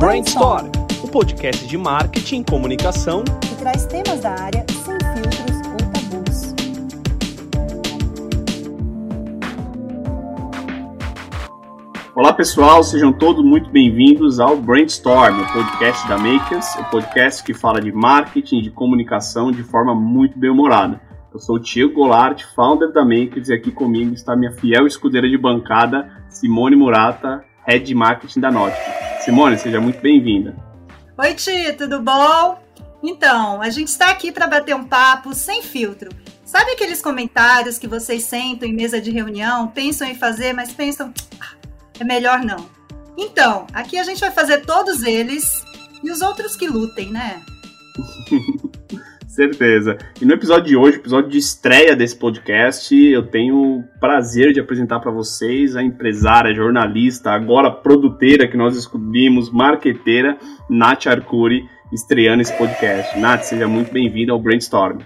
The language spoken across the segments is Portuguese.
Brainstorm, o podcast de marketing e comunicação que traz temas da área sem filtros ou tabus. Olá pessoal, sejam todos muito bem-vindos ao Brainstorm, o podcast da Makers, o podcast que fala de marketing e de comunicação de forma muito bem-humorada. Eu sou o Tiago Goulart, founder da Makers, e aqui comigo está minha fiel escudeira de bancada, Simone Murata, Head de Marketing da Nautica. Simone, seja muito bem-vinda. Oi, Ti, tudo bom? Então, a gente está aqui para bater um papo sem filtro. Sabe aqueles comentários que vocês sentam em mesa de reunião, pensam em fazer, mas pensam, ah, é melhor não. Então, aqui a gente vai fazer todos eles e os outros que lutem, né? Certeza. E no episódio de hoje, episódio de estreia desse podcast, eu tenho o prazer de apresentar para vocês a empresária, jornalista, agora produteira que nós descobrimos, marqueteira, Nath Arcuri, estreando esse podcast. Nath, seja muito bem-vinda ao Brainstorm.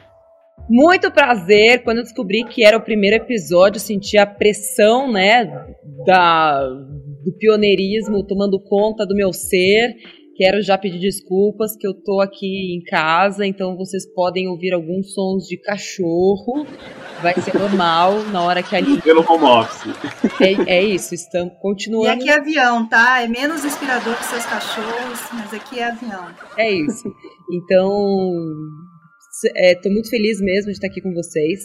Muito prazer. Quando eu descobri que era o primeiro episódio, senti a pressão, né, da, do pioneirismo tomando conta do meu ser Quero já pedir desculpas que eu tô aqui em casa, então vocês podem ouvir alguns sons de cachorro. Vai ser normal na hora que a Pelo home office. É, é isso, estamos continuando. E aqui é avião, tá? É menos inspirador que seus cachorros, mas aqui é avião. É isso. Então, estou é, muito feliz mesmo de estar aqui com vocês.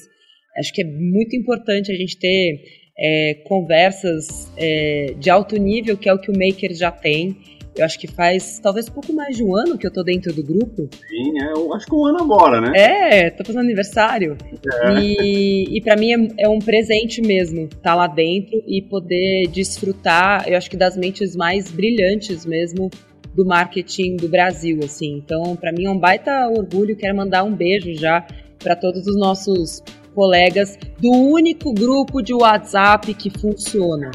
Acho que é muito importante a gente ter é, conversas é, de alto nível, que é o que o Maker já tem. Eu acho que faz talvez pouco mais de um ano que eu tô dentro do grupo. Sim, é, eu acho que um ano agora, né? É, tô fazendo aniversário. É. E, e para mim é, é, um presente mesmo estar tá lá dentro e poder desfrutar, eu acho que das mentes mais brilhantes mesmo do marketing do Brasil, assim. Então, para mim é um baita orgulho, quero mandar um beijo já para todos os nossos colegas do único grupo de WhatsApp que funciona.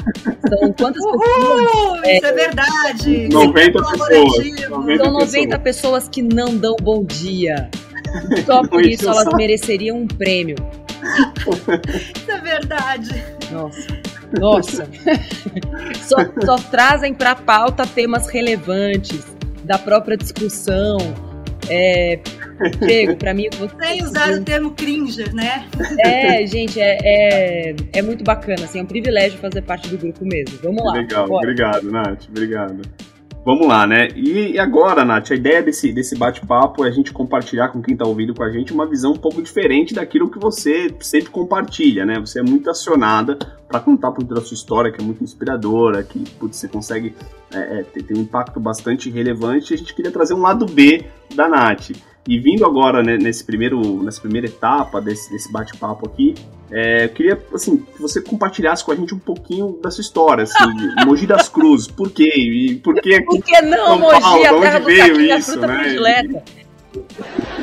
São quantas Uhul, pessoas? É, isso é, é verdade. 90 pessoas. 90 São 90 pessoas. que não dão bom dia. Só por isso elas mereceriam um prêmio. Isso é verdade. Nossa. Nossa. só, só trazem para pauta temas relevantes da própria discussão. É, Chego, pra mim. Você... Sem usar o termo cringe, né? É, gente, é, é, é, muito bacana, assim, é um privilégio fazer parte do grupo mesmo. Vamos lá. Legal, bora. obrigado, Nath, obrigado. Vamos lá, né? E agora, Nath, a ideia desse, desse bate-papo é a gente compartilhar com quem está ouvindo com a gente uma visão um pouco diferente daquilo que você sempre compartilha, né? Você é muito acionada para contar por da sua história, que é muito inspiradora, que putz, você consegue é, é, ter, ter um impacto bastante relevante. E a gente queria trazer um lado B da Nath. E vindo agora né, nesse primeiro, nessa primeira etapa desse, desse bate-papo aqui, é, eu queria assim, que você compartilhasse com a gente um pouquinho da sua história, assim, Mogi das Cruzes, por quê? E por que Por que não, Mogi, Paulo, a terra onde veio isso, né? predileta?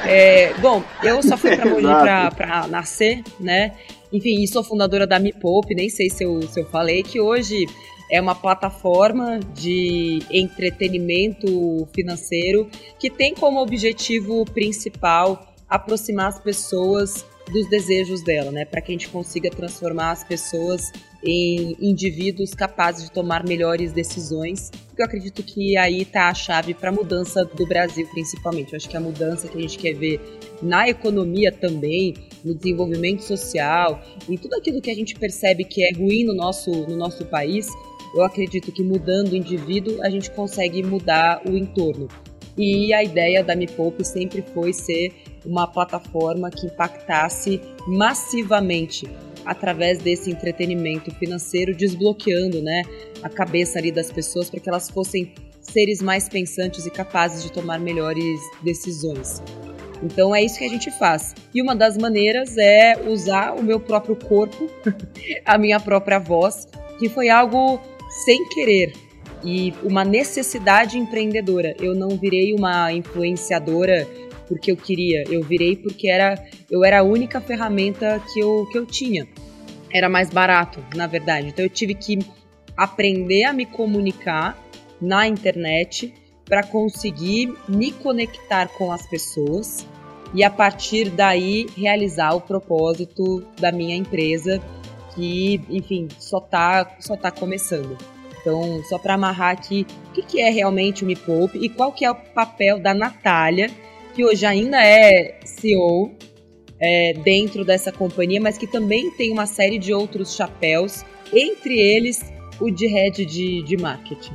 É, bom, eu só fui para Mogi para nascer, né? Enfim, e sou fundadora da Me Poupe, nem sei se eu, se eu falei, que hoje é uma plataforma de entretenimento financeiro que tem como objetivo principal aproximar as pessoas dos desejos dela, né? Para que a gente consiga transformar as pessoas em indivíduos capazes de tomar melhores decisões. Eu acredito que aí está a chave para a mudança do Brasil, principalmente. Eu acho que a mudança que a gente quer ver na economia também, no desenvolvimento social, em tudo aquilo que a gente percebe que é ruim no nosso, no nosso país, eu acredito que mudando o indivíduo, a gente consegue mudar o entorno. E a ideia da Me Poupe sempre foi ser uma plataforma que impactasse massivamente através desse entretenimento financeiro, desbloqueando né, a cabeça ali das pessoas para que elas fossem seres mais pensantes e capazes de tomar melhores decisões. Então é isso que a gente faz. E uma das maneiras é usar o meu próprio corpo, a minha própria voz, que foi algo sem querer e uma necessidade empreendedora. Eu não virei uma influenciadora porque eu queria, eu virei porque era, eu era a única ferramenta que eu, que eu tinha. Era mais barato, na verdade. Então eu tive que aprender a me comunicar na internet para conseguir me conectar com as pessoas e a partir daí realizar o propósito da minha empresa que, enfim, só tá, só tá começando. Então, só para amarrar aqui, o que, que é realmente o Me Poupe e qual que é o papel da Natália, que hoje ainda é CEO é, dentro dessa companhia, mas que também tem uma série de outros chapéus, entre eles o de head de, de marketing.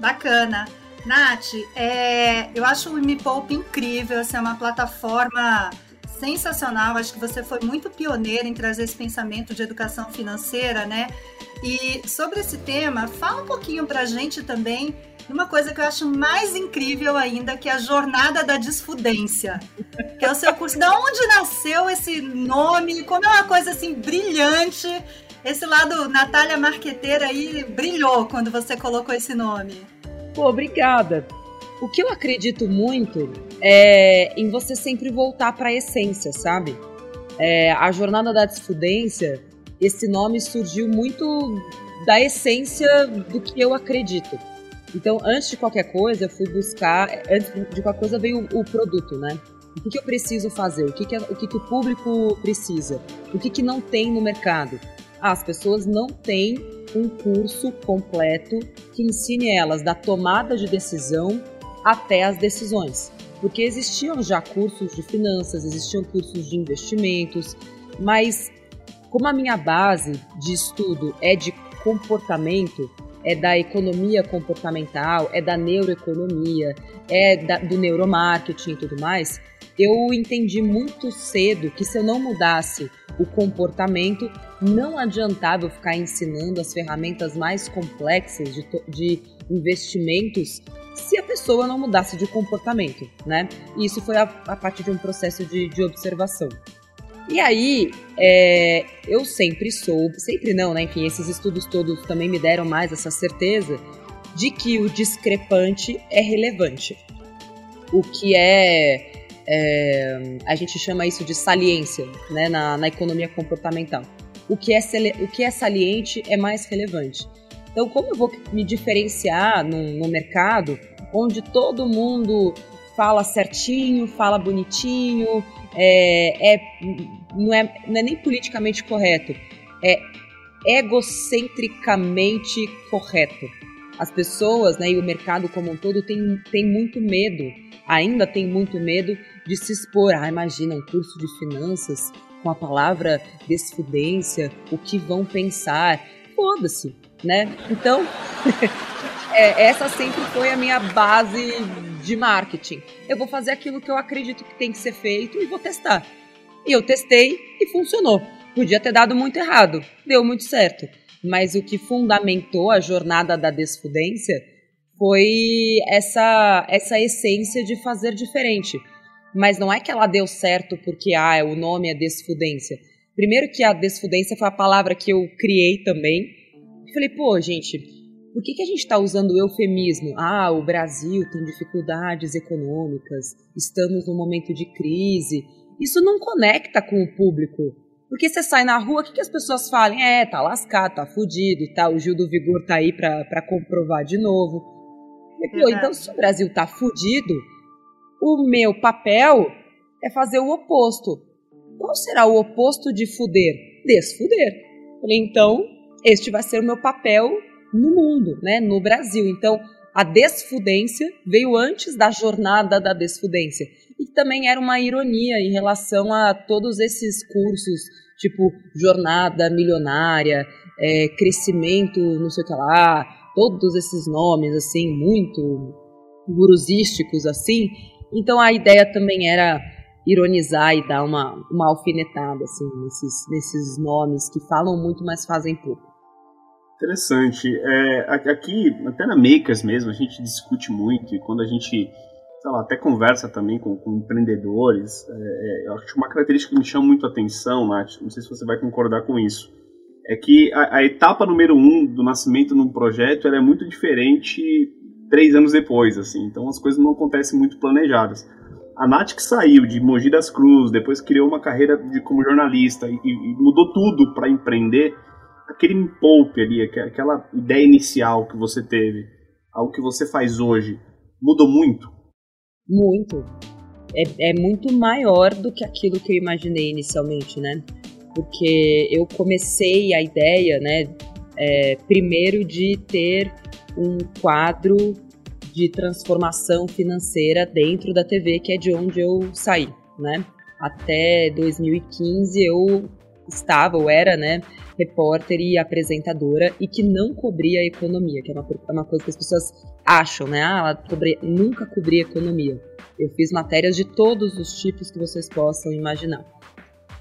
Bacana. Nath, é, eu acho o Me Poupe incrível, assim, é uma plataforma sensacional. Acho que você foi muito pioneira em trazer esse pensamento de educação financeira, né? E sobre esse tema, fala um pouquinho para a gente também uma coisa que eu acho mais incrível ainda, que é a Jornada da Desfudência, que é o seu curso. Da onde nasceu esse nome? Como é uma coisa assim brilhante. Esse lado Natália Marqueteira aí brilhou quando você colocou esse nome. Pô, obrigada. O que eu acredito muito é em você sempre voltar para a essência, sabe? É, a jornada da desfudência, esse nome surgiu muito da essência do que eu acredito. Então, antes de qualquer coisa, eu fui buscar, antes de qualquer coisa veio o, o produto, né? O que, que, eu preciso fazer? O que, que, o, que, que o público precisa? O que, que não tem no mercado? Ah, as pessoas não têm um curso completo que ensine elas da tomada de decisão até as decisões. Porque existiam já cursos de finanças, existiam cursos de investimentos, mas como a minha base de estudo é de comportamento, é da economia comportamental, é da neuroeconomia, é da, do neuromarketing e tudo mais, eu entendi muito cedo que se eu não mudasse o comportamento, não adiantava eu ficar ensinando as ferramentas mais complexas de, de investimentos se a pessoa não mudasse de comportamento, né? E isso foi a, a partir de um processo de, de observação. E aí, é, eu sempre soube, sempre não, né? Enfim, esses estudos todos também me deram mais essa certeza de que o discrepante é relevante. O que é, é a gente chama isso de saliência, né? Na, na economia comportamental. O que, é, o que é saliente é mais relevante. Então, como eu vou me diferenciar no, no mercado onde todo mundo fala certinho, fala bonitinho, é, é, não, é, não é nem politicamente correto, é egocentricamente correto. As pessoas né, e o mercado como um todo tem, tem muito medo, ainda tem muito medo de se expor. Ah, imagina um curso de finanças com a palavra desfudência, o que vão pensar. Foda-se, né? Então, é, essa sempre foi a minha base de marketing. Eu vou fazer aquilo que eu acredito que tem que ser feito e vou testar. E eu testei e funcionou. Podia ter dado muito errado, deu muito certo. Mas o que fundamentou a jornada da desfudência foi essa, essa essência de fazer diferente. Mas não é que ela deu certo porque ah, o nome é desfudência. Primeiro que a desfudência foi a palavra que eu criei também. Eu falei, pô, gente, por que, que a gente está usando o eufemismo? Ah, o Brasil tem dificuldades econômicas, estamos num momento de crise. Isso não conecta com o público. Porque você sai na rua, o que, que as pessoas falam? É, tá lascado, tá fudido e tal. O Gil do Vigor tá aí para comprovar de novo. E, pô, então, se o Brasil tá fudido, o meu papel é fazer o oposto. Qual será o oposto de fuder? Desfuder. Falei, então, este vai ser o meu papel no mundo, né, no Brasil. Então, a desfudência veio antes da jornada da desfudência. E também era uma ironia em relação a todos esses cursos, tipo jornada milionária, é, crescimento, não sei o que lá, todos esses nomes, assim, muito gurusísticos, assim. Então a ideia também era ironizar e dar uma, uma alfinetada, assim, nesses, nesses nomes que falam muito, mas fazem pouco. Interessante. É, aqui, até na Makers mesmo, a gente discute muito e quando a gente, sei lá, até conversa também com, com empreendedores, é, é, eu acho uma característica que me chama muito a atenção, Nath, não sei se você vai concordar com isso, é que a, a etapa número um do nascimento num projeto é muito diferente três anos depois, assim, então as coisas não acontecem muito planejadas. A Nath que saiu de Mogi das depois criou uma carreira de, como jornalista e, e mudou tudo para empreender, aquele me poupe ali, aquela ideia inicial que você teve, ao que você faz hoje, mudou muito? Muito. É, é muito maior do que aquilo que eu imaginei inicialmente, né? porque eu comecei a ideia, né, é, primeiro de ter um quadro de transformação financeira dentro da TV, que é de onde eu saí, né? Até 2015 eu estava, ou era, né, repórter e apresentadora e que não cobria a economia, que é uma, é uma coisa que as pessoas acham, né? Ah, ela cobria, nunca cobria economia. Eu fiz matérias de todos os tipos que vocês possam imaginar.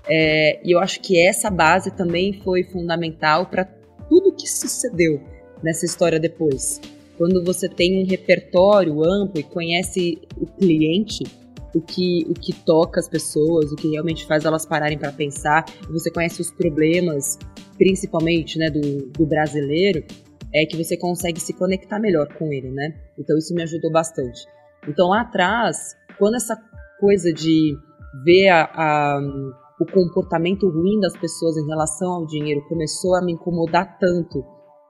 É, e eu acho que essa base também foi fundamental para tudo que sucedeu nessa história depois. Quando você tem um repertório amplo e conhece o cliente, o que, o que toca as pessoas, o que realmente faz elas pararem para pensar, você conhece os problemas, principalmente né, do, do brasileiro, é que você consegue se conectar melhor com ele, né? Então isso me ajudou bastante. Então lá atrás, quando essa coisa de ver a, a, o comportamento ruim das pessoas em relação ao dinheiro começou a me incomodar tanto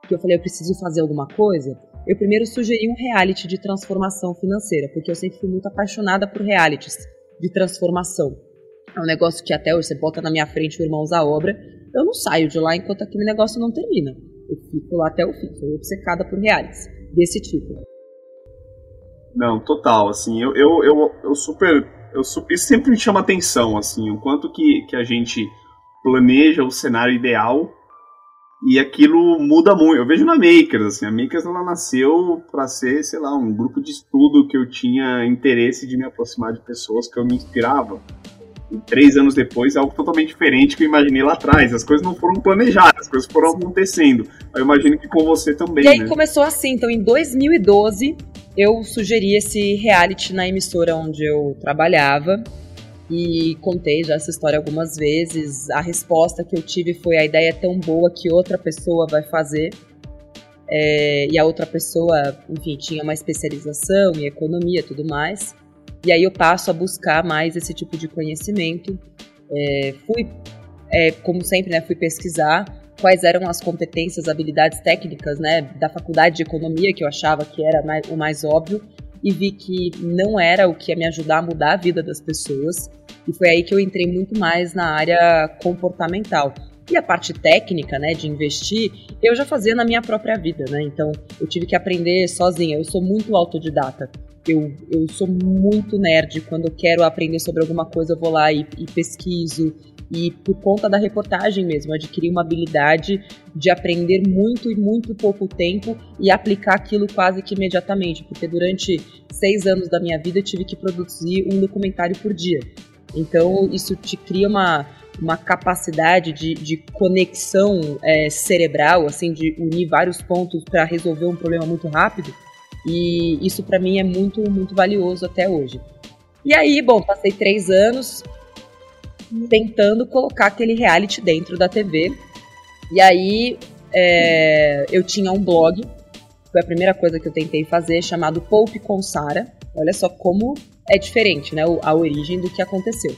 que eu falei, eu preciso fazer alguma coisa, eu primeiro sugeri um reality de transformação financeira, porque eu sempre fui muito apaixonada por realities de transformação. É um negócio que até hoje você bota na minha frente o Irmãos à Obra, eu não saio de lá enquanto aquele negócio não termina. Eu fico lá até o fim, sou obcecada por realities desse tipo. Não, total, assim, eu, eu, eu, eu super, eu isso sempre me chama atenção, assim, o quanto que, que a gente planeja o cenário ideal e aquilo muda muito. Eu vejo na Makers, assim, a Makers ela nasceu para ser, sei lá, um grupo de estudo que eu tinha interesse de me aproximar de pessoas que eu me inspirava. E três anos depois é algo totalmente diferente que eu imaginei lá atrás. As coisas não foram planejadas, as coisas foram acontecendo. Eu imagino que com você também. E aí né? começou assim, então em 2012 eu sugeri esse reality na emissora onde eu trabalhava e contei já essa história algumas vezes. A resposta que eu tive foi: a ideia é tão boa que outra pessoa vai fazer. É, e a outra pessoa, enfim, tinha uma especialização em economia e tudo mais. E aí eu passo a buscar mais esse tipo de conhecimento. É, fui, é, como sempre, né, fui pesquisar quais eram as competências, habilidades técnicas né, da faculdade de economia, que eu achava que era mais, o mais óbvio e vi que não era o que ia me ajudar a mudar a vida das pessoas. E foi aí que eu entrei muito mais na área comportamental. E a parte técnica, né, de investir, eu já fazia na minha própria vida, né? Então, eu tive que aprender sozinha. Eu sou muito autodidata. Eu, eu sou muito nerd. Quando eu quero aprender sobre alguma coisa, eu vou lá e, e pesquiso, e por conta da reportagem mesmo, adquirir uma habilidade de aprender muito e muito pouco tempo e aplicar aquilo quase que imediatamente, porque durante seis anos da minha vida eu tive que produzir um documentário por dia. Então isso te cria uma, uma capacidade de, de conexão é, cerebral, assim, de unir vários pontos para resolver um problema muito rápido. E isso para mim é muito, muito valioso até hoje. E aí, bom, passei três anos, tentando colocar aquele reality dentro da TV. E aí é, eu tinha um blog, foi a primeira coisa que eu tentei fazer, chamado Poupe com Sara. Olha só como é diferente, né? A origem do que aconteceu.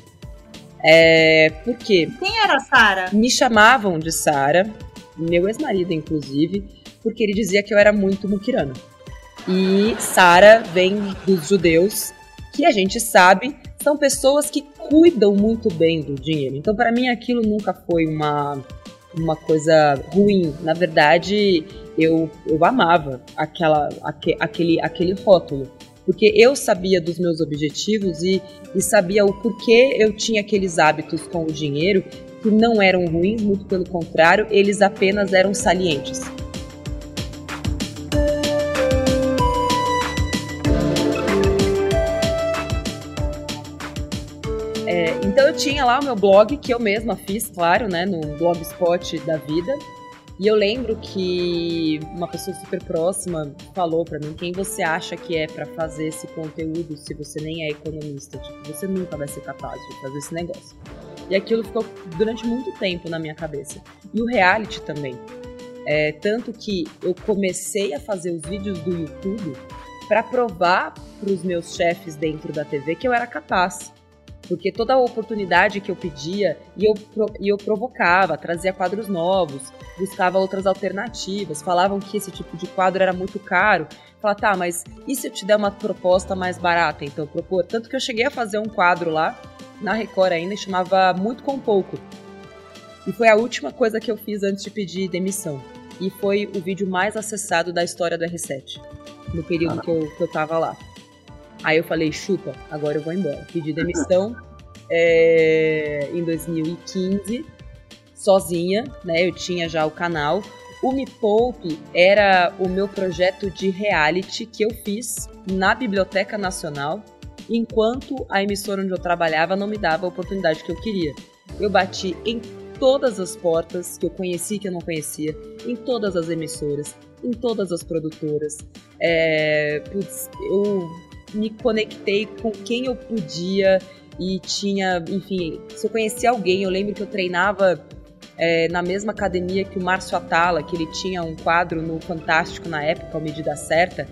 É, por quê? Quem era Sara? Me chamavam de Sara, meu ex-marido, inclusive, porque ele dizia que eu era muito muquirana. E Sara vem dos judeus, que a gente sabe são pessoas que cuidam muito bem do dinheiro. Então, para mim, aquilo nunca foi uma, uma coisa ruim. Na verdade, eu, eu amava aquela, aquele, aquele rótulo. Porque eu sabia dos meus objetivos e, e sabia o porquê eu tinha aqueles hábitos com o dinheiro que não eram ruins, muito pelo contrário, eles apenas eram salientes. Então eu tinha lá o meu blog, que eu mesma fiz, claro, né, no Blogspot da vida. E eu lembro que uma pessoa super próxima falou para mim: quem você acha que é para fazer esse conteúdo se você nem é economista? Tipo, você nunca vai ser capaz de fazer esse negócio. E aquilo ficou durante muito tempo na minha cabeça. E o reality também. É, tanto que eu comecei a fazer os vídeos do YouTube para provar para os meus chefes dentro da TV que eu era capaz. Porque toda a oportunidade que eu pedia, e eu, e eu provocava, trazia quadros novos, buscava outras alternativas, falavam que esse tipo de quadro era muito caro. Falava, tá, mas e se eu te der uma proposta mais barata, então, propor? Tanto que eu cheguei a fazer um quadro lá, na Record ainda, chamava Muito com Pouco. E foi a última coisa que eu fiz antes de pedir demissão. E foi o vídeo mais acessado da história do R7, no período que eu, que eu tava lá. Aí eu falei, chupa, agora eu vou embora. Pedi demissão é, em 2015, sozinha, né? Eu tinha já o canal. O Me Poupe era o meu projeto de reality que eu fiz na Biblioteca Nacional, enquanto a emissora onde eu trabalhava não me dava a oportunidade que eu queria. Eu bati em todas as portas que eu conheci e que eu não conhecia, em todas as emissoras, em todas as produtoras. É, putz, eu me conectei com quem eu podia e tinha, enfim, se eu conhecia alguém, eu lembro que eu treinava é, na mesma academia que o Márcio Atala, que ele tinha um quadro no Fantástico na época, a Medida Certa,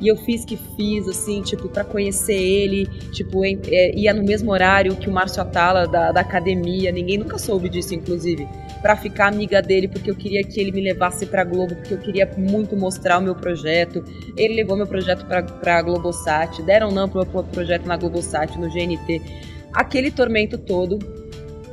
e eu fiz que fiz, assim, tipo, para conhecer ele, tipo, em, é, ia no mesmo horário que o Márcio Atala da, da academia, ninguém nunca soube disso, inclusive, para ficar amiga dele, porque eu queria que ele me levasse pra Globo, porque eu queria muito mostrar o meu projeto. Ele levou meu projeto pra, pra Globosat, deram não pro, pro projeto na Globosat, no GNT. Aquele tormento todo,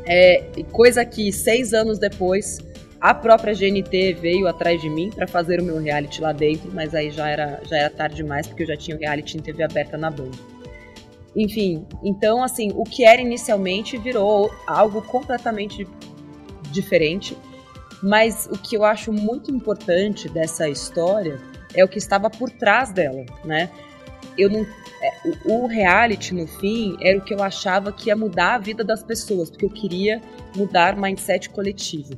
é, coisa que seis anos depois a própria GNT veio atrás de mim para fazer o meu reality lá dentro, mas aí já era, já era tarde demais, porque eu já tinha o reality em TV aberta na Band. Enfim, então assim, o que era inicialmente virou algo completamente diferente, mas o que eu acho muito importante dessa história é o que estava por trás dela, né? Eu não, é, o reality no fim era o que eu achava que ia mudar a vida das pessoas, porque eu queria mudar mindset coletivo.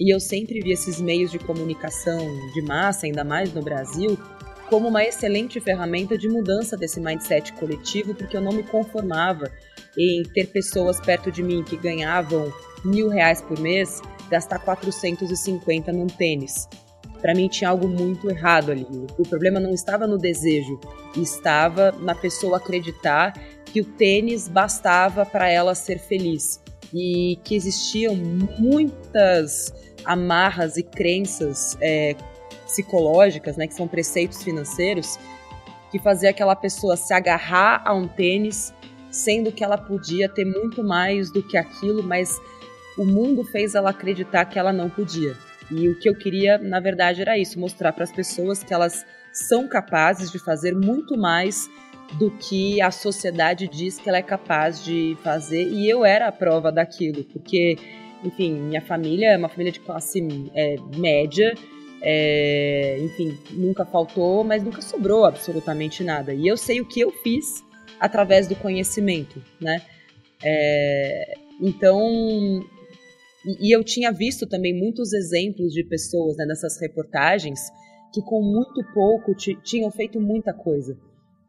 E eu sempre vi esses meios de comunicação de massa, ainda mais no Brasil, como uma excelente ferramenta de mudança desse mindset coletivo, porque eu não me conformava em ter pessoas perto de mim que ganhavam mil reais por mês, gastar 450 num tênis. Para mim tinha algo muito errado ali. O problema não estava no desejo, estava na pessoa acreditar que o tênis bastava para ela ser feliz e que existiam muitas amarras e crenças é, psicológicas, né, que são preceitos financeiros, que fazia aquela pessoa se agarrar a um tênis, sendo que ela podia ter muito mais do que aquilo, mas o mundo fez ela acreditar que ela não podia. E o que eu queria, na verdade, era isso: mostrar para as pessoas que elas são capazes de fazer muito mais do que a sociedade diz que ela é capaz de fazer. E eu era a prova daquilo, porque enfim, minha família é uma família de classe é, média, é, enfim, nunca faltou, mas nunca sobrou absolutamente nada. E eu sei o que eu fiz através do conhecimento, né? É, então, e, e, eu tinha visto também muitos exemplos de pessoas né, nessas reportagens que com muito pouco tinham feito muita coisa.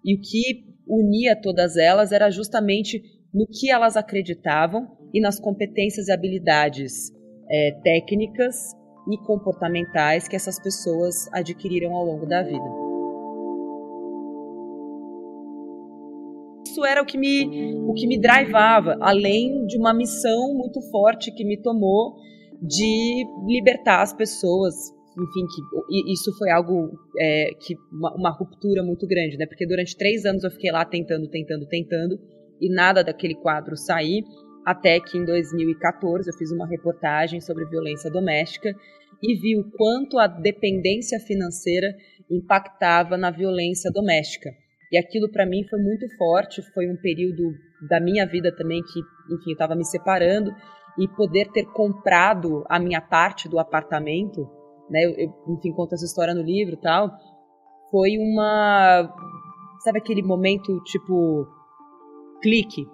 E o que unia todas elas era justamente no que elas acreditavam e nas competências e habilidades é, técnicas e comportamentais que essas pessoas adquiriram ao longo da vida. Isso era o que me, o que me drivava, além de uma missão muito forte que me tomou de libertar as pessoas. Enfim, que isso foi algo é, que uma, uma ruptura muito grande, né? Porque durante três anos eu fiquei lá tentando, tentando, tentando e nada daquele quadro sair até que em 2014 eu fiz uma reportagem sobre violência doméstica e vi o quanto a dependência financeira impactava na violência doméstica. E aquilo para mim foi muito forte, foi um período da minha vida também que, enfim, eu estava me separando e poder ter comprado a minha parte do apartamento, né? Eu, eu, enfim, conto essa história no livro, tal. Foi uma, sabe aquele momento tipo clique,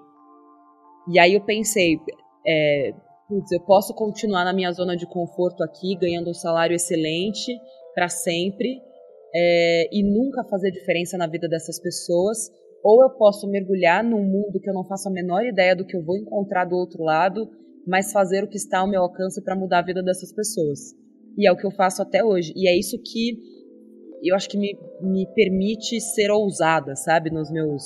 e aí eu pensei, é, putz, eu posso continuar na minha zona de conforto aqui, ganhando um salário excelente para sempre, é, e nunca fazer diferença na vida dessas pessoas, ou eu posso mergulhar num mundo que eu não faço a menor ideia do que eu vou encontrar do outro lado, mas fazer o que está ao meu alcance para mudar a vida dessas pessoas. E é o que eu faço até hoje. E é isso que eu acho que me, me permite ser ousada, sabe, nos meus.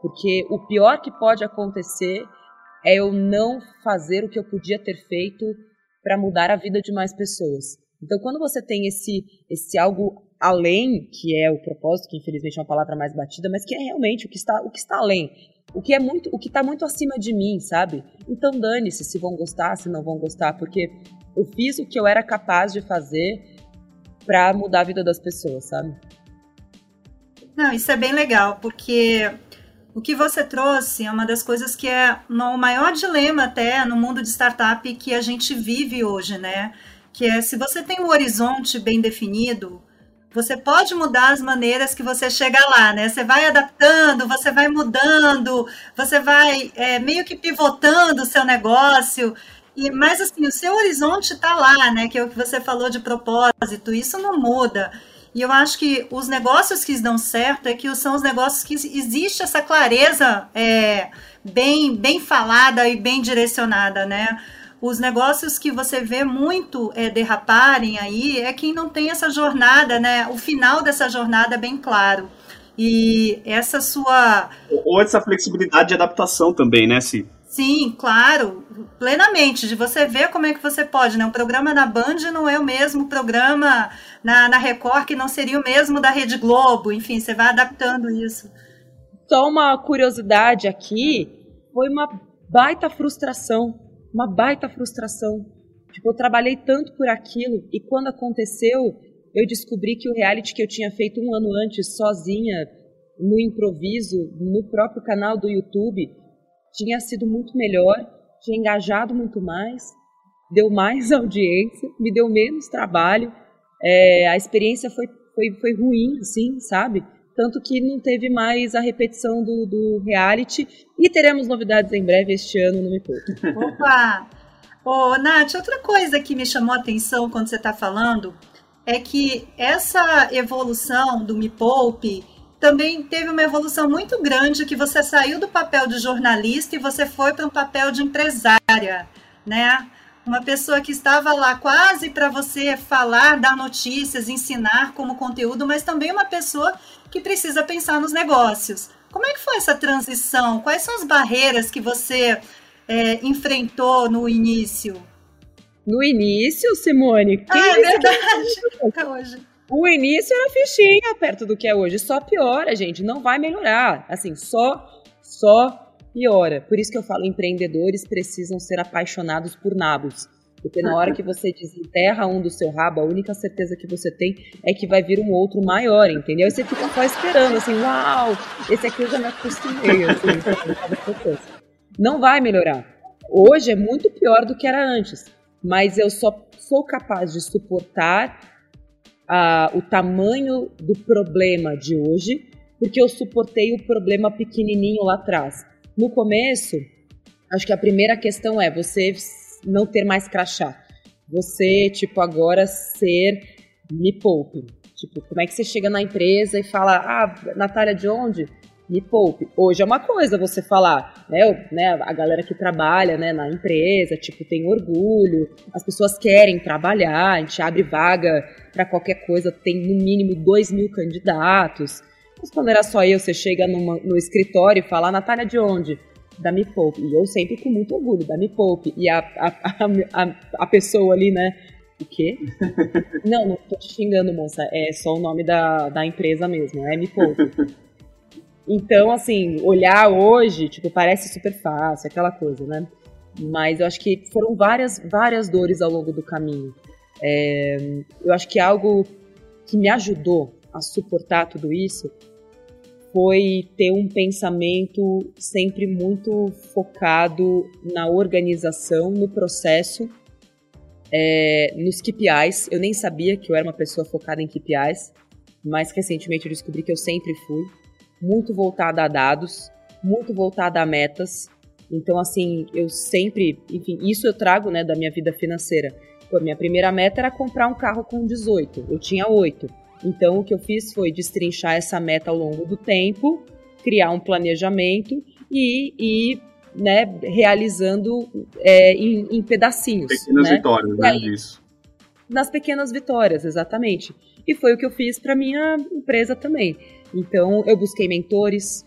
Porque o pior que pode acontecer é eu não fazer o que eu podia ter feito para mudar a vida de mais pessoas. Então, quando você tem esse, esse algo além, que é o propósito, que infelizmente é uma palavra mais batida, mas que é realmente o que está, o que está além. o que é muito, o que tá muito acima de mim, sabe? Então dane-se se vão gostar, se não vão gostar, porque eu fiz o que eu era capaz de fazer para mudar a vida das pessoas, sabe? Não, isso é bem legal, porque o que você trouxe é uma das coisas que é o maior dilema até no mundo de startup que a gente vive hoje, né? Que é se você tem um horizonte bem definido, você pode mudar as maneiras que você chega lá, né? Você vai adaptando, você vai mudando, você vai é, meio que pivotando o seu negócio. E, mas assim, o seu horizonte está lá, né? Que é o que você falou de propósito, isso não muda. E eu acho que os negócios que dão certo é que são os negócios que existe essa clareza é, bem, bem falada e bem direcionada, né? Os negócios que você vê muito é, derraparem aí é quem não tem essa jornada, né? O final dessa jornada é bem claro. E essa sua. Ou essa flexibilidade de adaptação também, né, Si? Sim, claro, plenamente. De você ver como é que você pode, né? Um programa na Band não é o mesmo programa na, na Record, que não seria o mesmo da Rede Globo. Enfim, você vai adaptando isso. Só uma curiosidade aqui: foi uma baita frustração uma baita frustração. Tipo, eu trabalhei tanto por aquilo e quando aconteceu, eu descobri que o reality que eu tinha feito um ano antes, sozinha, no improviso, no próprio canal do YouTube, tinha sido muito melhor, tinha engajado muito mais, deu mais audiência, me deu menos trabalho. É, a experiência foi, foi, foi ruim, sim, sabe? tanto que não teve mais a repetição do, do reality. E teremos novidades em breve este ano no Me Poupe. Opa! Ô, Nath, outra coisa que me chamou a atenção quando você está falando é que essa evolução do Me Poupe também teve uma evolução muito grande que você saiu do papel de jornalista e você foi para um papel de empresária, né? Uma pessoa que estava lá quase para você falar, dar notícias, ensinar como conteúdo, mas também uma pessoa que precisa pensar nos negócios. Como é que foi essa transição? Quais são as barreiras que você é, enfrentou no início? No início, Simone? Quem ah, é verdade. hoje. O início era fichinha perto do que é hoje. Só piora, gente. Não vai melhorar. Assim, só, só piora. Por isso que eu falo, empreendedores precisam ser apaixonados por nabos. Porque na hora que você desenterra um do seu rabo, a única certeza que você tem é que vai vir um outro maior, entendeu? E você fica só esperando, assim, uau, esse aqui eu já me acostumei, assim, não vai melhorar. Hoje é muito pior do que era antes, mas eu só sou capaz de suportar uh, o tamanho do problema de hoje, porque eu suportei o problema pequenininho lá atrás. No começo, acho que a primeira questão é você não ter mais crachá. Você, tipo, agora ser me poupe. Tipo, como é que você chega na empresa e fala, ah, Natália, de onde? Me poupe. Hoje é uma coisa você falar, né, né, a galera que trabalha, né, na empresa, tipo, tem orgulho, as pessoas querem trabalhar, a gente abre vaga para qualquer coisa, tem no mínimo dois mil candidatos. Mas quando era só eu, você chega numa, no escritório e fala, Natália, de onde? da Me Poupe. E eu sempre com muito orgulho, da Me Poupe. E a, a, a, a pessoa ali, né? O quê? não, não tô te xingando, moça. É só o nome da, da empresa mesmo, é Me Poupe. Então, assim, olhar hoje, tipo, parece super fácil, aquela coisa, né? Mas eu acho que foram várias, várias dores ao longo do caminho. É, eu acho que algo que me ajudou a suportar tudo isso foi ter um pensamento sempre muito focado na organização, no processo, é, nos KPIs. Eu nem sabia que eu era uma pessoa focada em KPIs, mas recentemente eu descobri que eu sempre fui. Muito voltada a dados, muito voltada a metas. Então, assim, eu sempre, enfim, isso eu trago né, da minha vida financeira. Pô, minha primeira meta era comprar um carro com 18, eu tinha 8 então, o que eu fiz foi destrinchar essa meta ao longo do tempo, criar um planejamento e, e né, realizando é, em, em, pedacinhos. Pequenas né? vitórias, né, disso. Nas pequenas vitórias, exatamente. E foi o que eu fiz para minha empresa também. Então, eu busquei mentores,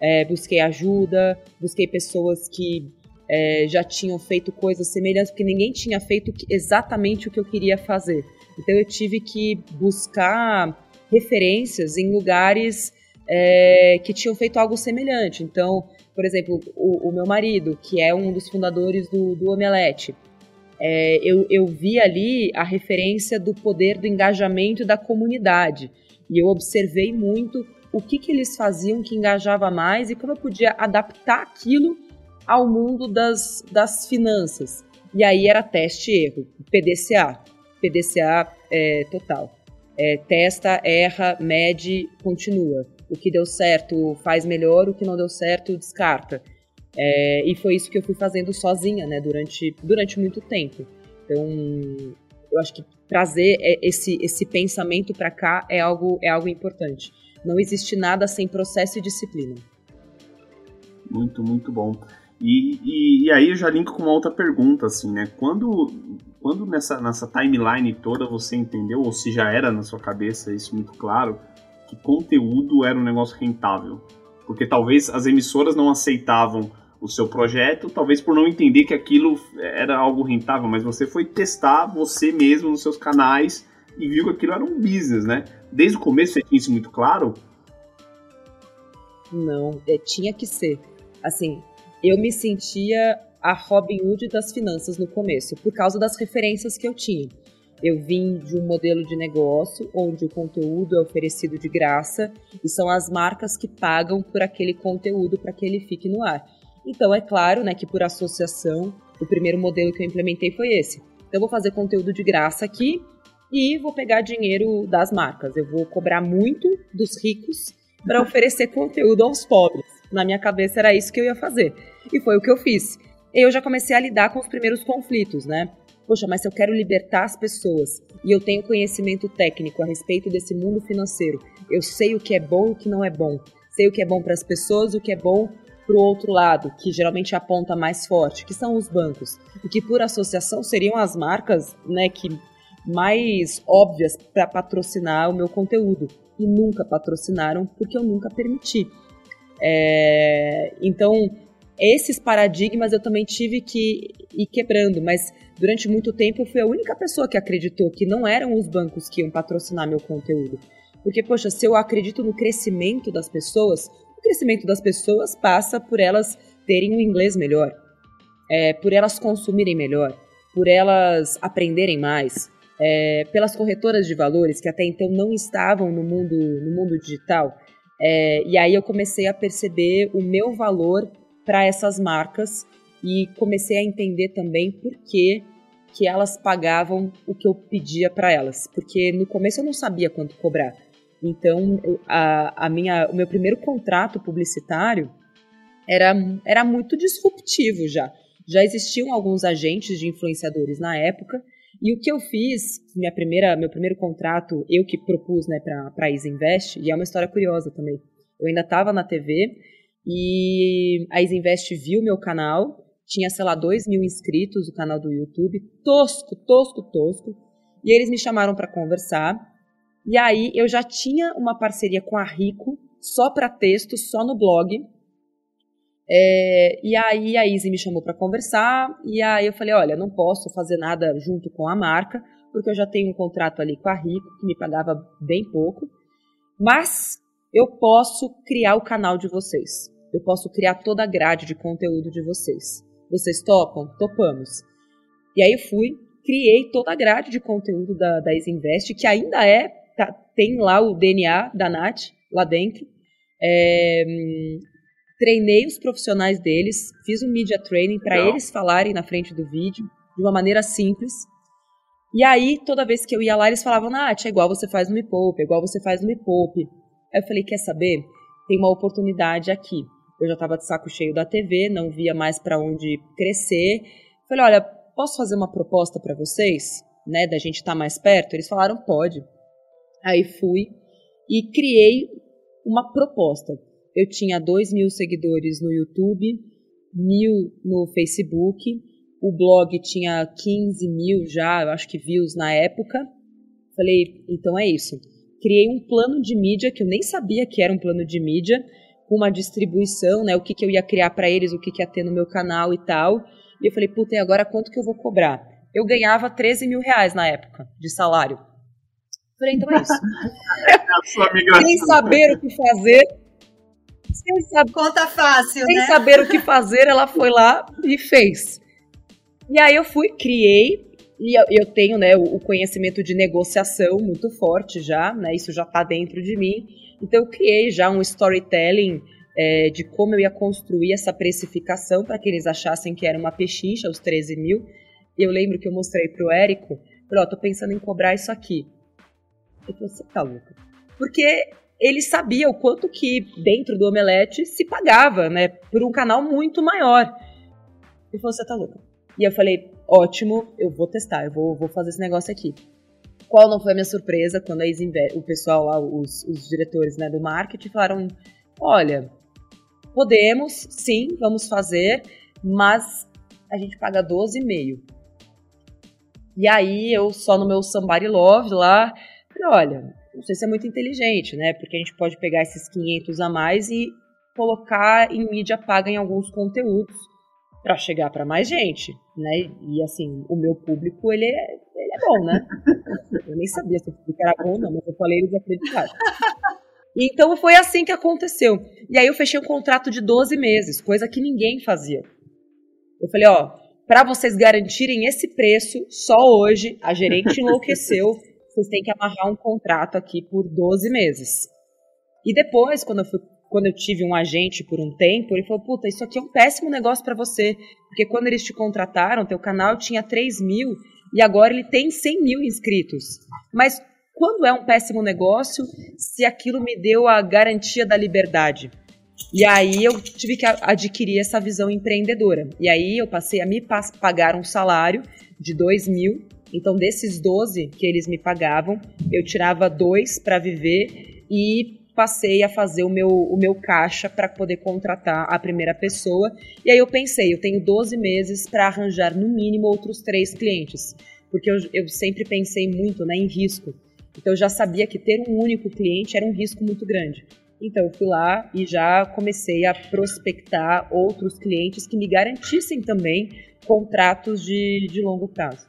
é, busquei ajuda, busquei pessoas que é, já tinham feito coisas semelhantes, porque ninguém tinha feito exatamente o que eu queria fazer. Então eu tive que buscar referências em lugares é, que tinham feito algo semelhante. Então por exemplo, o, o meu marido, que é um dos fundadores do, do Omelete, é, eu, eu vi ali a referência do poder do engajamento da comunidade. E eu observei muito o que, que eles faziam que engajava mais e como eu podia adaptar aquilo ao mundo das, das finanças. E aí era teste erro, PDCA. PDCA é, total. É, testa, erra, mede, continua. O que deu certo faz melhor, o que não deu certo descarta. É, e foi isso que eu fui fazendo sozinha, né, durante, durante muito tempo. Então, eu acho que trazer esse, esse pensamento para cá é algo, é algo importante. Não existe nada sem processo e disciplina. Muito, muito bom. E, e, e, aí eu já linko com uma outra pergunta, assim, né? Quando, quando nessa, nessa timeline toda você entendeu, ou se já era na sua cabeça isso muito claro, que conteúdo era um negócio rentável? Porque talvez as emissoras não aceitavam o seu projeto, talvez por não entender que aquilo era algo rentável, mas você foi testar você mesmo nos seus canais e viu que aquilo era um business, né? Desde o começo você tinha isso muito claro? Não, é, tinha que ser. Assim, eu me sentia a Robin Hood das finanças no começo, por causa das referências que eu tinha. Eu vim de um modelo de negócio onde o conteúdo é oferecido de graça e são as marcas que pagam por aquele conteúdo para que ele fique no ar. Então, é claro né, que por associação, o primeiro modelo que eu implementei foi esse. Então, vou fazer conteúdo de graça aqui e vou pegar dinheiro das marcas. Eu vou cobrar muito dos ricos para oferecer conteúdo aos pobres. Na minha cabeça era isso que eu ia fazer. E foi o que eu fiz. Eu já comecei a lidar com os primeiros conflitos, né? Poxa, mas se eu quero libertar as pessoas e eu tenho conhecimento técnico a respeito desse mundo financeiro, eu sei o que é bom e o que não é bom. Sei o que é bom para as pessoas, o que é bom para o outro lado, que geralmente aponta mais forte, que são os bancos, e que por associação seriam as marcas né, que mais óbvias para patrocinar o meu conteúdo. E nunca patrocinaram porque eu nunca permiti. É, então, esses paradigmas eu também tive que ir quebrando, mas durante muito tempo eu fui a única pessoa que acreditou que não eram os bancos que iam patrocinar meu conteúdo. Porque, poxa, se eu acredito no crescimento das pessoas, o crescimento das pessoas passa por elas terem um inglês melhor, é, por elas consumirem melhor, por elas aprenderem mais, é, pelas corretoras de valores que até então não estavam no mundo, no mundo digital. É, e aí eu comecei a perceber o meu valor para essas marcas e comecei a entender também por que, que elas pagavam o que eu pedia para elas. Porque no começo eu não sabia quanto cobrar. Então, a, a minha, o meu primeiro contrato publicitário era, era muito disruptivo já. Já existiam alguns agentes de influenciadores na época, e o que eu fiz, minha primeira, meu primeiro contrato, eu que propus né, para a Isinvest, e é uma história curiosa também. Eu ainda estava na TV e a Isinvest viu meu canal, tinha, sei lá, 2 mil inscritos, o canal do YouTube, tosco, tosco, tosco, e eles me chamaram para conversar. E aí eu já tinha uma parceria com a Rico, só para texto, só no blog. É, e aí a Izzy me chamou para conversar, e aí eu falei, olha, não posso fazer nada junto com a marca, porque eu já tenho um contrato ali com a Rico, que me pagava bem pouco, mas eu posso criar o canal de vocês. Eu posso criar toda a grade de conteúdo de vocês. Vocês topam? Topamos. E aí eu fui, criei toda a grade de conteúdo da, da Isinvest, que ainda é tá, tem lá o DNA da Nath lá dentro. É, treinei os profissionais deles, fiz um media training para eles falarem na frente do vídeo de uma maneira simples. E aí, toda vez que eu ia lá, eles falavam, Nath, é igual você faz no Me Poupe, é igual você faz no Me Poupe. Aí eu falei, quer saber? Tem uma oportunidade aqui. Eu já estava de saco cheio da TV, não via mais para onde crescer. Falei, olha, posso fazer uma proposta para vocês, né, da gente estar tá mais perto? Eles falaram, pode. Aí fui e criei uma proposta. Eu tinha 2 mil seguidores no YouTube, mil no Facebook, o blog tinha 15 mil já, eu acho que views na época. Falei, então é isso. Criei um plano de mídia que eu nem sabia que era um plano de mídia, com uma distribuição, né? O que, que eu ia criar para eles, o que, que ia ter no meu canal e tal. E eu falei, puta, e agora quanto que eu vou cobrar? Eu ganhava 13 mil reais na época de salário. Falei, então é isso. Sem saber o que fazer, sem saber, Conta fácil, sem né? saber o que fazer, ela foi lá e fez. E aí eu fui, criei, e eu tenho né, o conhecimento de negociação muito forte já, né? Isso já está dentro de mim. Então eu criei já um storytelling é, de como eu ia construir essa precificação para que eles achassem que era uma pechincha, os 13 mil. E eu lembro que eu mostrei para o Érico, falei, ó, tô pensando em cobrar isso aqui. Ele falou, você tá louco? Porque ele sabia o quanto que dentro do Omelete se pagava, né, por um canal muito maior. Ele falou, você tá louca. E eu falei, ótimo, eu vou testar, eu vou, vou fazer esse negócio aqui. Qual não foi a minha surpresa quando o pessoal lá, os, os diretores né, do marketing falaram, olha, podemos, sim, vamos fazer, mas a gente paga 12,5. E aí eu só no meu Somebody Love lá, falei, olha, não sei se é muito inteligente, né? Porque a gente pode pegar esses 500 a mais e colocar em mídia paga em alguns conteúdos para chegar para mais gente, né? E assim, o meu público, ele é, ele é bom, né? Eu nem sabia se o público era bom, não, mas eu falei eles acreditaram. Então foi assim que aconteceu. E aí eu fechei um contrato de 12 meses, coisa que ninguém fazia. Eu falei, ó, para vocês garantirem esse preço, só hoje a gerente enlouqueceu, vocês têm que amarrar um contrato aqui por 12 meses. E depois, quando eu, fui, quando eu tive um agente por um tempo, ele falou, puta, isso aqui é um péssimo negócio para você, porque quando eles te contrataram, teu canal tinha 3 mil e agora ele tem 100 mil inscritos. Mas quando é um péssimo negócio, se aquilo me deu a garantia da liberdade? E aí eu tive que adquirir essa visão empreendedora. E aí eu passei a me pagar um salário de 2 mil. Então, desses 12 que eles me pagavam, eu tirava dois para viver e passei a fazer o meu, o meu caixa para poder contratar a primeira pessoa. E aí eu pensei, eu tenho 12 meses para arranjar no mínimo outros três clientes. Porque eu, eu sempre pensei muito né, em risco. Então eu já sabia que ter um único cliente era um risco muito grande. Então eu fui lá e já comecei a prospectar outros clientes que me garantissem também contratos de, de longo prazo.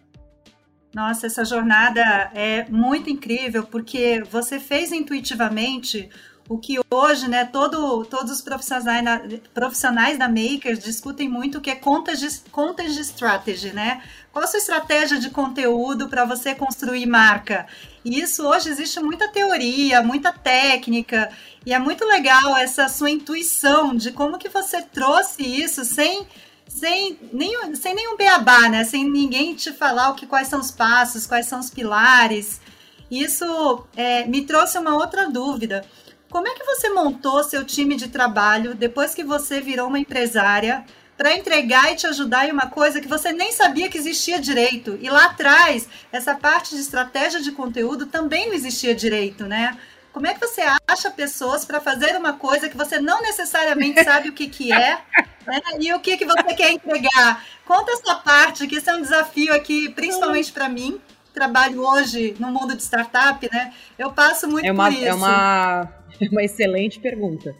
Nossa, essa jornada é muito incrível porque você fez intuitivamente o que hoje, né, todo, todos os profissionais, na, profissionais da Makers discutem muito, que é contas de, strategy, né? Qual a sua estratégia de conteúdo para você construir marca? E isso hoje existe muita teoria, muita técnica, e é muito legal essa sua intuição de como que você trouxe isso sem sem nenhum, sem nenhum beabá, né? Sem ninguém te falar o que quais são os passos, quais são os pilares. Isso é, me trouxe uma outra dúvida. Como é que você montou seu time de trabalho depois que você virou uma empresária para entregar e te ajudar em uma coisa que você nem sabia que existia direito? E lá atrás, essa parte de estratégia de conteúdo também não existia direito, né? Como é que você acha pessoas para fazer uma coisa que você não necessariamente sabe o que, que é né? e o que, que você quer entregar? Conta essa parte, que isso é um desafio aqui, principalmente para mim. Trabalho hoje no mundo de startup, né? Eu passo muito é uma, por isso. É uma, é uma excelente pergunta.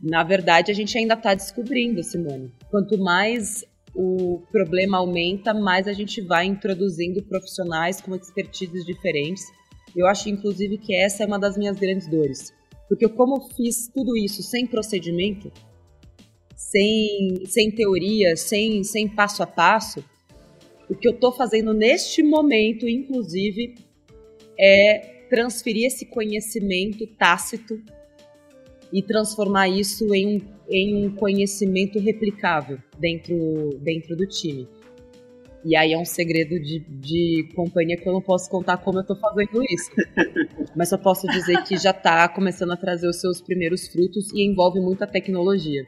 Na verdade, a gente ainda está descobrindo, Simone. Quanto mais o problema aumenta, mais a gente vai introduzindo profissionais com expertises diferentes eu acho, inclusive, que essa é uma das minhas grandes dores. Porque como fiz tudo isso sem procedimento, sem, sem teoria, sem, sem passo a passo, o que eu estou fazendo neste momento, inclusive, é transferir esse conhecimento tácito e transformar isso em um, em um conhecimento replicável dentro, dentro do time. E aí é um segredo de, de companhia que eu não posso contar como eu tô fazendo isso. Mas só posso dizer que já tá começando a trazer os seus primeiros frutos e envolve muita tecnologia.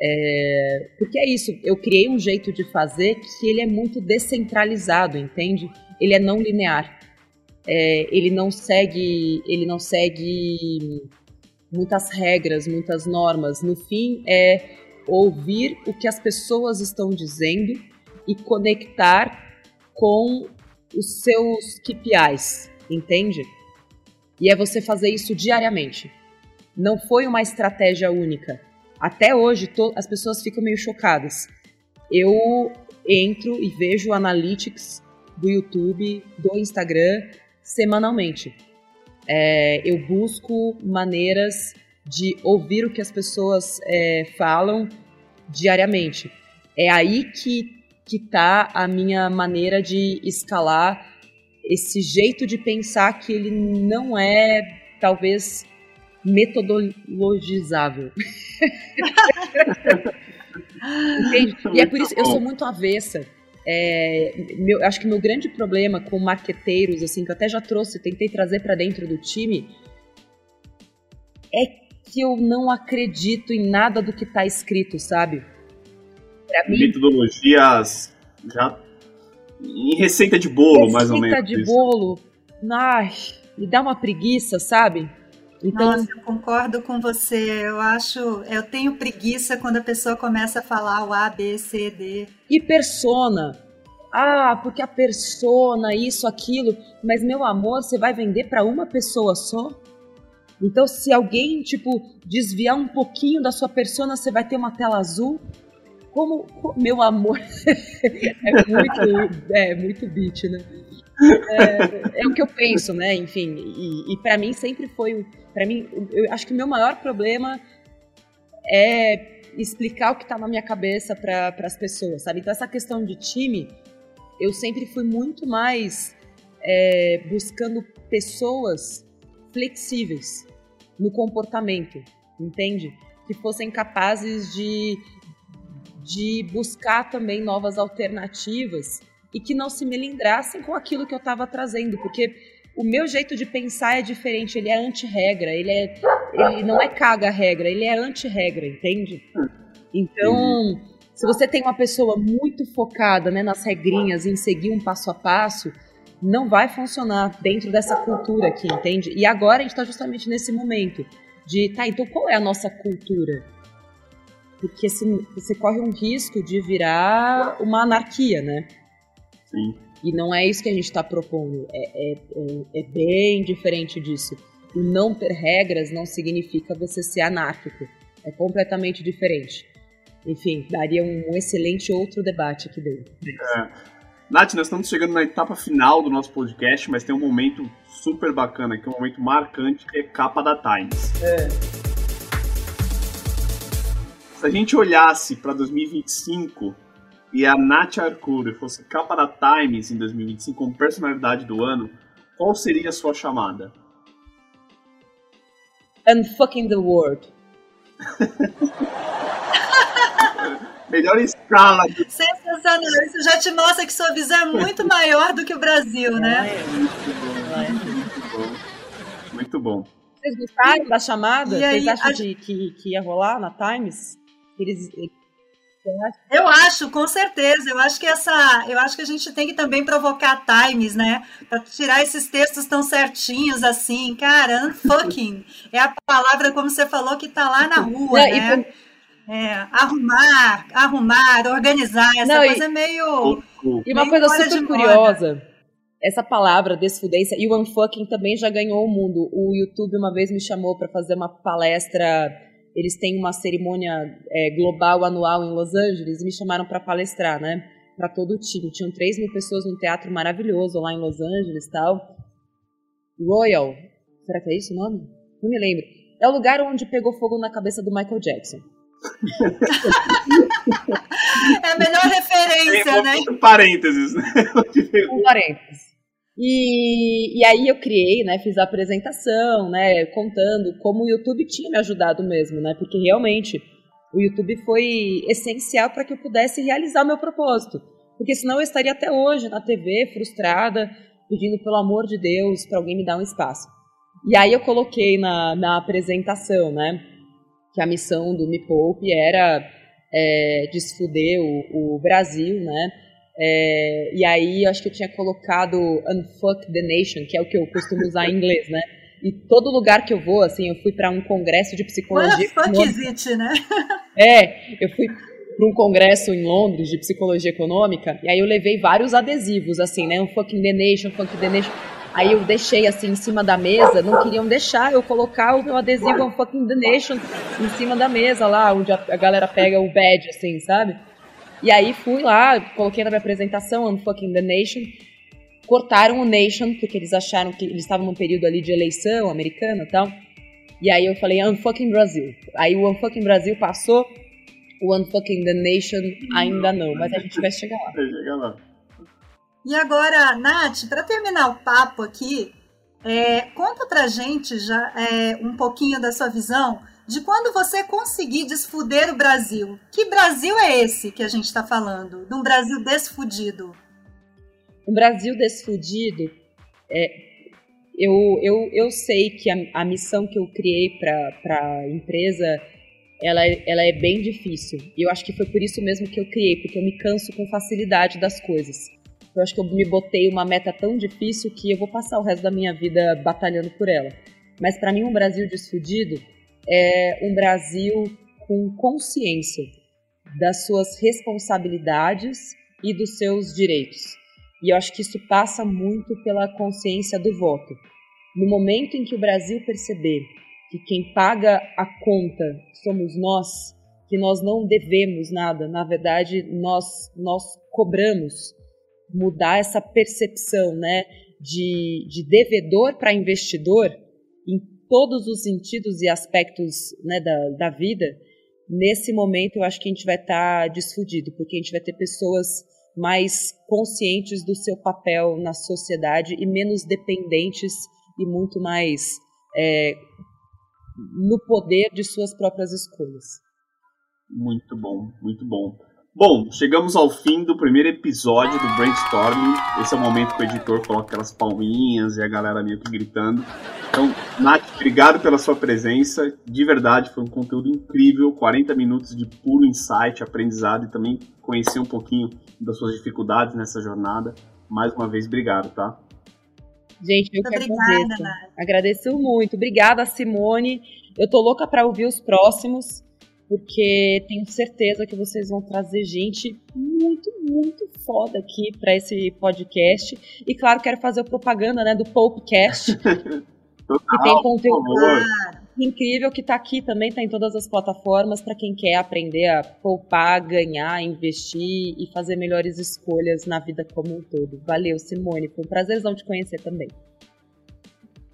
É, porque é isso, eu criei um jeito de fazer que ele é muito descentralizado, entende? Ele é não linear. É, ele não segue, ele não segue muitas regras, muitas normas. No fim, é ouvir o que as pessoas estão dizendo e conectar com os seus KPIs, entende? E é você fazer isso diariamente. Não foi uma estratégia única. Até hoje, as pessoas ficam meio chocadas. Eu entro e vejo analytics do YouTube, do Instagram, semanalmente. É, eu busco maneiras de ouvir o que as pessoas é, falam diariamente. É aí que, que tá a minha maneira de escalar esse jeito de pensar que ele não é, talvez, metodologizável. Entende? E é por isso eu sou muito avessa. É, meu, acho que meu grande problema com marqueteiros, assim, que eu até já trouxe, tentei trazer para dentro do time, é que eu não acredito em nada do que tá escrito, sabe? Pra mim, Metodologias já em receita de bolo, receita mais ou menos. Receita de isso. bolo, ai, me dá uma preguiça, sabe? Então, Nossa, eu concordo com você. Eu acho, eu tenho preguiça quando a pessoa começa a falar o A, B, C, D. E persona. Ah, porque a persona, isso, aquilo. Mas meu amor, você vai vender para uma pessoa só? Então, se alguém, tipo, desviar um pouquinho da sua persona, você vai ter uma tela azul? Como, meu amor, é muito, é muito beat, né? É, é, o que eu penso, né? Enfim, e, e para mim sempre foi, para mim, eu acho que o meu maior problema é explicar o que tá na minha cabeça para as pessoas, sabe? Então essa questão de time, eu sempre fui muito mais é, buscando pessoas flexíveis no comportamento, entende? Que fossem capazes de, de buscar também novas alternativas e que não se melindrassem com aquilo que eu estava trazendo, porque o meu jeito de pensar é diferente, ele é anti-regra, ele, é, ele não é caga-regra, ele é anti-regra, entende? Então, se você tem uma pessoa muito focada né, nas regrinhas, em seguir um passo a passo, não vai funcionar dentro dessa cultura aqui, entende? E agora a gente está justamente nesse momento de, tá, então qual é a nossa cultura? Porque se, você corre um risco de virar uma anarquia, né? Sim. E não é isso que a gente está propondo. É, é, é, é, bem diferente disso. O não ter regras não significa você ser anárquico. É completamente diferente. Enfim, daria um, um excelente outro debate aqui dentro. É. Nath, nós estamos chegando na etapa final do nosso podcast, mas tem um momento super bacana, que é um momento marcante, que é capa da Times. É. Se a gente olhasse para 2025 e a Nath Arcuri fosse capa da Times em 2025 como personalidade do ano, qual seria a sua chamada? Unfucking the world. Melhor escala. Sensacional. Isso já te mostra que sua visão é muito maior do que o Brasil, né? É muito bom. Muito bom. Vocês gostaram da chamada? E Vocês aí, acham a... que, que, que, ia rolar na Times? Eles, eu acho, com certeza. Eu acho que essa, eu acho que a gente tem que também provocar times, né? Para tirar esses textos tão certinhos assim, cara, unfucking é a palavra como você falou que está lá na rua, é, né? É, arrumar, arrumar, organizar, essa Não, coisa e, meio. E uma coisa super curiosa. Essa palavra, desfudência, e o unfucking também já ganhou o mundo. O YouTube uma vez me chamou para fazer uma palestra. Eles têm uma cerimônia é, global anual em Los Angeles e me chamaram para palestrar, né? Para todo o time. Tinham 3 mil pessoas num teatro maravilhoso lá em Los Angeles tal. Royal. Será que é isso o nome? Não me lembro. É o lugar onde pegou fogo na cabeça do Michael Jackson. é a melhor referência, Tem, né? Um parênteses, né? Um parênteses. E, e aí eu criei, né, fiz a apresentação, né, contando como o YouTube tinha me ajudado mesmo, né, porque realmente o YouTube foi essencial para que eu pudesse realizar o meu propósito, porque senão eu estaria até hoje na TV frustrada, pedindo pelo amor de Deus para alguém me dar um espaço. E aí eu coloquei na, na apresentação, né, que a missão do Me Poupe era é, desfuder o, o Brasil, né? É, e aí acho que eu tinha colocado Unfuck the Nation, que é o que eu costumo usar em inglês, né? E todo lugar que eu vou, assim, eu fui para um congresso de psicologia. What né? É, eu fui para um congresso em Londres de psicologia econômica, e aí eu levei vários adesivos, assim, né? Unfucking the Nation, Unfuck the Nation. Aí eu deixei assim em cima da mesa, não queriam deixar eu colocar o meu adesivo on fucking the nation em cima da mesa lá, onde a, a galera pega o badge, assim, sabe? E aí fui lá, coloquei na minha apresentação on fucking the nation, cortaram o nation, porque eles acharam que eles estavam num período ali de eleição americana e tal. E aí eu falei Unfucking Brasil. Aí o Unfucking Brasil passou, o Unfucking the Nation ainda não, mas a gente vai chegar lá. Vai chegar lá. E agora, Nath, para terminar o papo aqui, é, conta pra gente já é, um pouquinho da sua visão de quando você conseguir desfuder o Brasil. Que Brasil é esse que a gente está falando? De um Brasil desfudido. Um Brasil desfudido, é, eu, eu, eu sei que a, a missão que eu criei para a empresa ela, ela é bem difícil. E eu acho que foi por isso mesmo que eu criei, porque eu me canso com facilidade das coisas. Eu acho que eu me botei uma meta tão difícil que eu vou passar o resto da minha vida batalhando por ela. Mas para mim, um Brasil desfudido é um Brasil com consciência das suas responsabilidades e dos seus direitos. E eu acho que isso passa muito pela consciência do voto. No momento em que o Brasil perceber que quem paga a conta somos nós, que nós não devemos nada, na verdade nós nós cobramos mudar essa percepção, né, de, de devedor para investidor todos os sentidos e aspectos né, da, da vida, nesse momento eu acho que a gente vai estar tá desfudido, porque a gente vai ter pessoas mais conscientes do seu papel na sociedade e menos dependentes e muito mais é, no poder de suas próprias escolhas. Muito bom, muito bom. Bom, chegamos ao fim do primeiro episódio do Brainstorming. Esse é o momento que o editor coloca aquelas palminhas e a galera meio que gritando. Então, Nath, obrigado pela sua presença. De verdade, foi um conteúdo incrível. 40 minutos de puro insight, aprendizado e também conhecer um pouquinho das suas dificuldades nessa jornada. Mais uma vez, obrigado, tá? Gente, eu que agradeço. Agradeço muito. Obrigada, Simone. Eu tô louca para ouvir os próximos porque tenho certeza que vocês vão trazer gente muito, muito foda aqui para esse podcast. E claro, quero fazer propaganda né, do Popecast, que tem conteúdo incrível que está aqui também, está em todas as plataformas para quem quer aprender a poupar, ganhar, investir e fazer melhores escolhas na vida como um todo. Valeu, Simone, foi um prazerzão te conhecer também.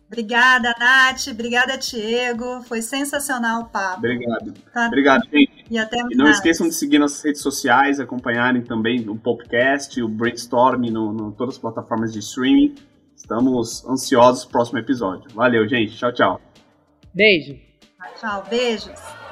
Obrigada, Nath. Obrigada, Diego. Foi sensacional o papo. Obrigado. Tá? Obrigado, gente. E até E não mais. esqueçam de seguir nossas redes sociais, acompanharem também o podcast, o Brainstorm no, no todas as plataformas de streaming. Estamos ansiosos pro próximo episódio. Valeu, gente. Tchau, tchau. Beijo. Tchau, beijos.